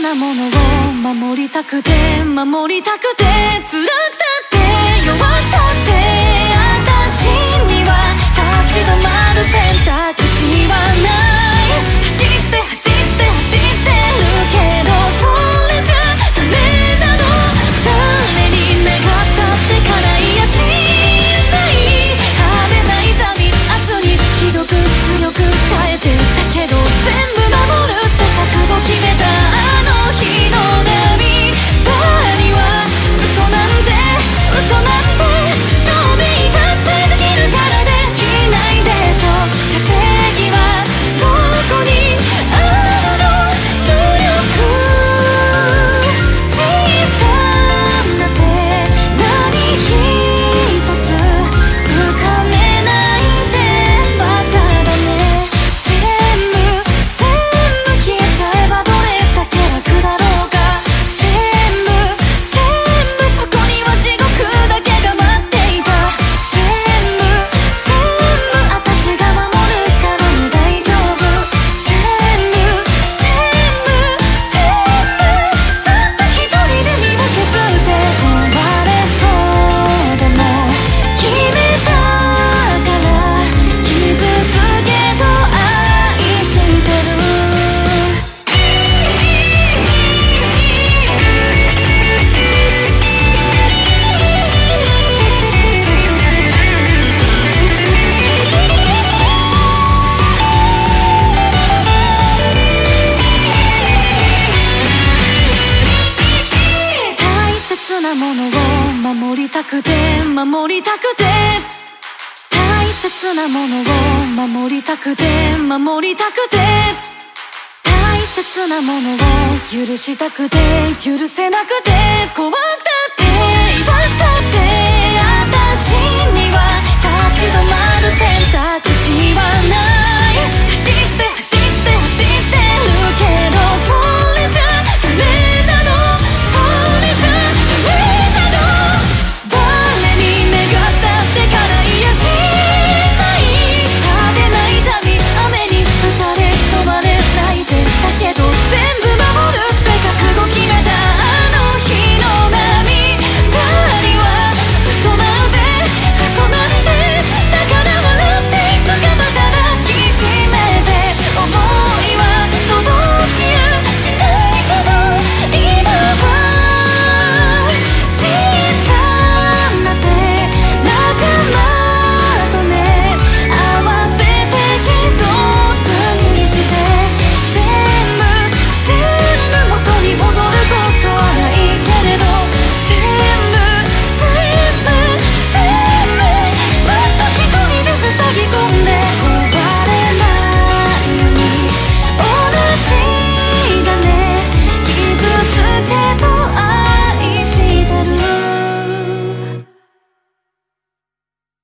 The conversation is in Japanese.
なものを守りたくて守りたくて辛くて。守りたくて守りたくて。大切なものを守りたくて守りたくて。大切なものを許したくて許せなくて。怖い